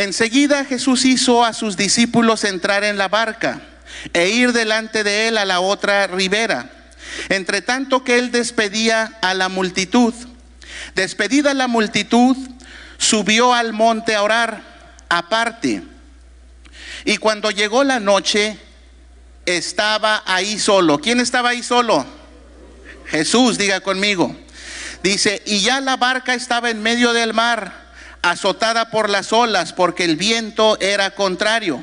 Enseguida Jesús hizo a sus discípulos entrar en la barca e ir delante de él a la otra ribera, entre tanto que él despedía a la multitud. Despedida la multitud, subió al monte a orar aparte. Y cuando llegó la noche, estaba ahí solo. ¿Quién estaba ahí solo? Jesús, diga conmigo. Dice, y ya la barca estaba en medio del mar, azotada por las olas, porque el viento era contrario.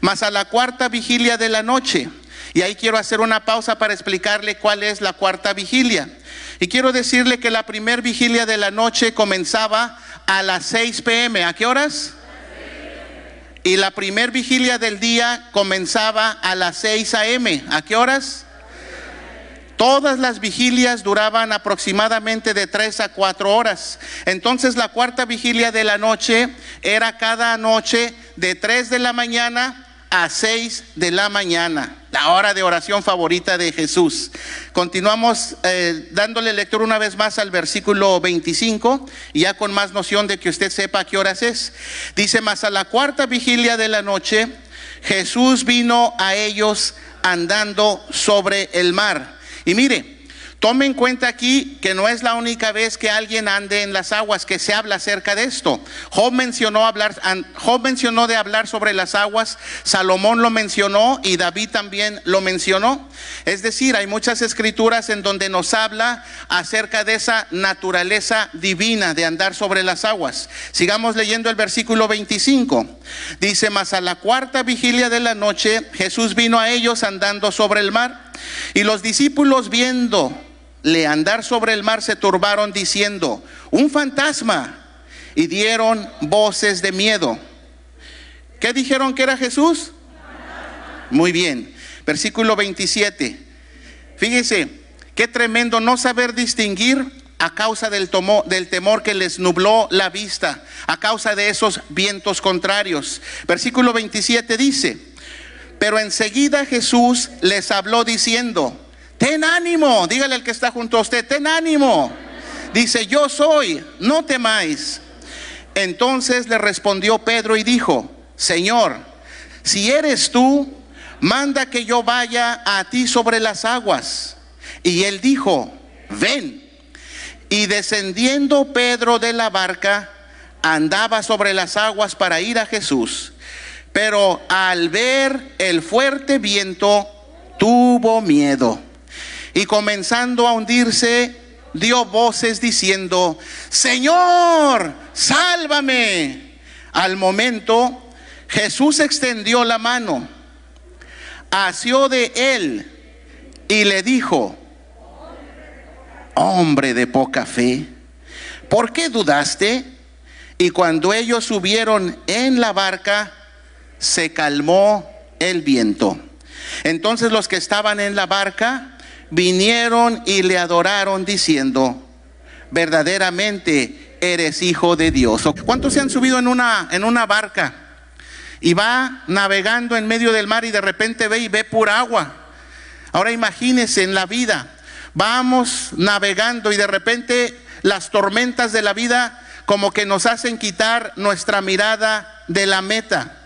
Mas a la cuarta vigilia de la noche, y ahí quiero hacer una pausa para explicarle cuál es la cuarta vigilia. Y quiero decirle que la primer vigilia de la noche comenzaba a las 6 pm. ¿A qué horas? Y la primer vigilia del día comenzaba a las 6 a.m. ¿A qué horas? Todas las vigilias duraban aproximadamente de 3 a 4 horas. Entonces la cuarta vigilia de la noche era cada noche de 3 de la mañana a 6 de la mañana, la hora de oración favorita de Jesús. Continuamos eh, dándole lectura una vez más al versículo 25 y ya con más noción de que usted sepa qué horas es. Dice, más a la cuarta vigilia de la noche, Jesús vino a ellos andando sobre el mar. Y mire, Tome en cuenta aquí que no es la única vez que alguien ande en las aguas que se habla acerca de esto. Job mencionó, hablar, Job mencionó de hablar sobre las aguas, Salomón lo mencionó y David también lo mencionó. Es decir, hay muchas escrituras en donde nos habla acerca de esa naturaleza divina de andar sobre las aguas. Sigamos leyendo el versículo 25. Dice, mas a la cuarta vigilia de la noche Jesús vino a ellos andando sobre el mar y los discípulos viendo le andar sobre el mar se turbaron diciendo, un fantasma, y dieron voces de miedo. ¿Qué dijeron que era Jesús? Muy bien. Versículo 27. Fíjese, qué tremendo no saber distinguir a causa del, del, temor que les nubló la vista, a causa de esos vientos contrarios. Versículo 27 dice, pero enseguida Jesús les habló diciendo, ten ánimo, dígale al que está junto a usted, ten ánimo. Dice, yo soy, no temáis. Entonces le respondió Pedro y dijo, Señor, si eres tú, manda que yo vaya a ti sobre las aguas. Y él dijo, ven. Y descendiendo Pedro de la barca, andaba sobre las aguas para ir a Jesús. Pero al ver el fuerte viento, tuvo miedo y comenzando a hundirse, dio voces diciendo, Señor, sálvame. Al momento, Jesús extendió la mano, asió de él y le dijo, hombre de poca fe, ¿por qué dudaste? Y cuando ellos subieron en la barca, se calmó el viento. Entonces los que estaban en la barca vinieron y le adoraron diciendo, verdaderamente eres hijo de Dios. ¿Cuántos se han subido en una, en una barca y va navegando en medio del mar y de repente ve y ve pura agua? Ahora imagínense en la vida, vamos navegando y de repente las tormentas de la vida como que nos hacen quitar nuestra mirada de la meta.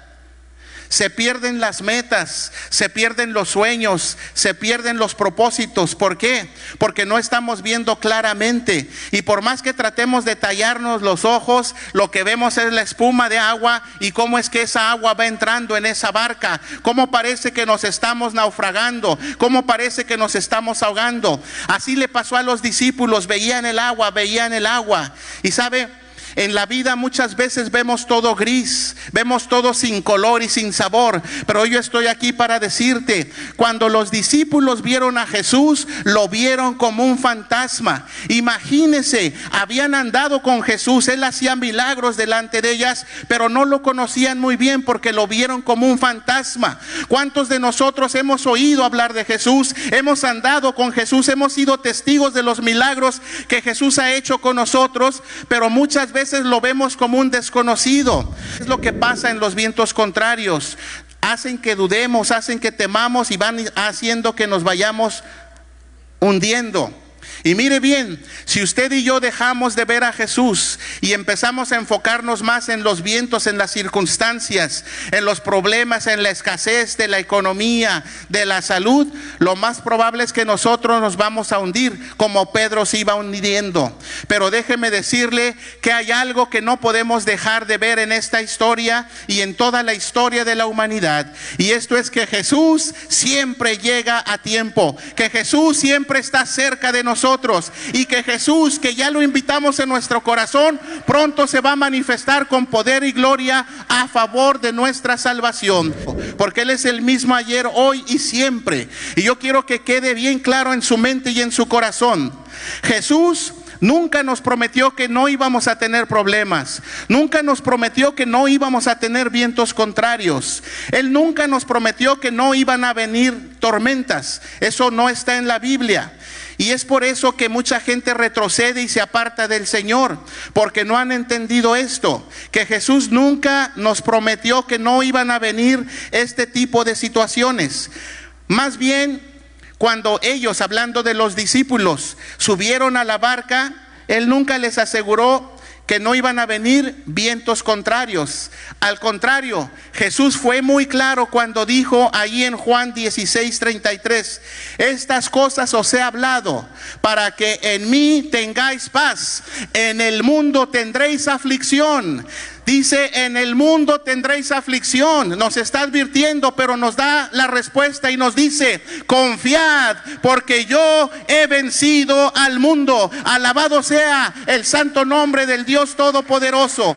Se pierden las metas, se pierden los sueños, se pierden los propósitos. ¿Por qué? Porque no estamos viendo claramente. Y por más que tratemos de tallarnos los ojos, lo que vemos es la espuma de agua y cómo es que esa agua va entrando en esa barca. Cómo parece que nos estamos naufragando. Cómo parece que nos estamos ahogando. Así le pasó a los discípulos. Veían el agua, veían el agua. Y sabe, en la vida muchas veces vemos todo gris, vemos todo sin color y sin sabor, pero yo estoy aquí para decirte, cuando los discípulos vieron a Jesús, lo vieron como un fantasma. Imagínense, habían andado con Jesús, él hacía milagros delante de ellas, pero no lo conocían muy bien porque lo vieron como un fantasma. ¿Cuántos de nosotros hemos oído hablar de Jesús? Hemos andado con Jesús, hemos sido testigos de los milagros que Jesús ha hecho con nosotros, pero muchas veces lo vemos como un desconocido. Es lo que pasa en los vientos contrarios. Hacen que dudemos, hacen que temamos y van haciendo que nos vayamos hundiendo. Y mire bien, si usted y yo dejamos de ver a Jesús y empezamos a enfocarnos más en los vientos, en las circunstancias, en los problemas, en la escasez de la economía, de la salud, lo más probable es que nosotros nos vamos a hundir como Pedro se iba hundiendo. Pero déjeme decirle que hay algo que no podemos dejar de ver en esta historia y en toda la historia de la humanidad. Y esto es que Jesús siempre llega a tiempo, que Jesús siempre está cerca de y que Jesús, que ya lo invitamos en nuestro corazón, pronto se va a manifestar con poder y gloria a favor de nuestra salvación, porque Él es el mismo ayer, hoy y siempre. Y yo quiero que quede bien claro en su mente y en su corazón. Jesús Nunca nos prometió que no íbamos a tener problemas. Nunca nos prometió que no íbamos a tener vientos contrarios. Él nunca nos prometió que no iban a venir tormentas. Eso no está en la Biblia. Y es por eso que mucha gente retrocede y se aparta del Señor, porque no han entendido esto, que Jesús nunca nos prometió que no iban a venir este tipo de situaciones. Más bien, cuando ellos, hablando de los discípulos, subieron a la barca, Él nunca les aseguró que no iban a venir vientos contrarios. Al contrario, Jesús fue muy claro cuando dijo ahí en Juan 16, 33, estas cosas os he hablado para que en mí tengáis paz. En el mundo tendréis aflicción. Dice, en el mundo tendréis aflicción. Nos está advirtiendo, pero nos da la respuesta y nos dice, confiad, porque yo he vencido al mundo. Alabado sea el santo nombre del Dios Todopoderoso.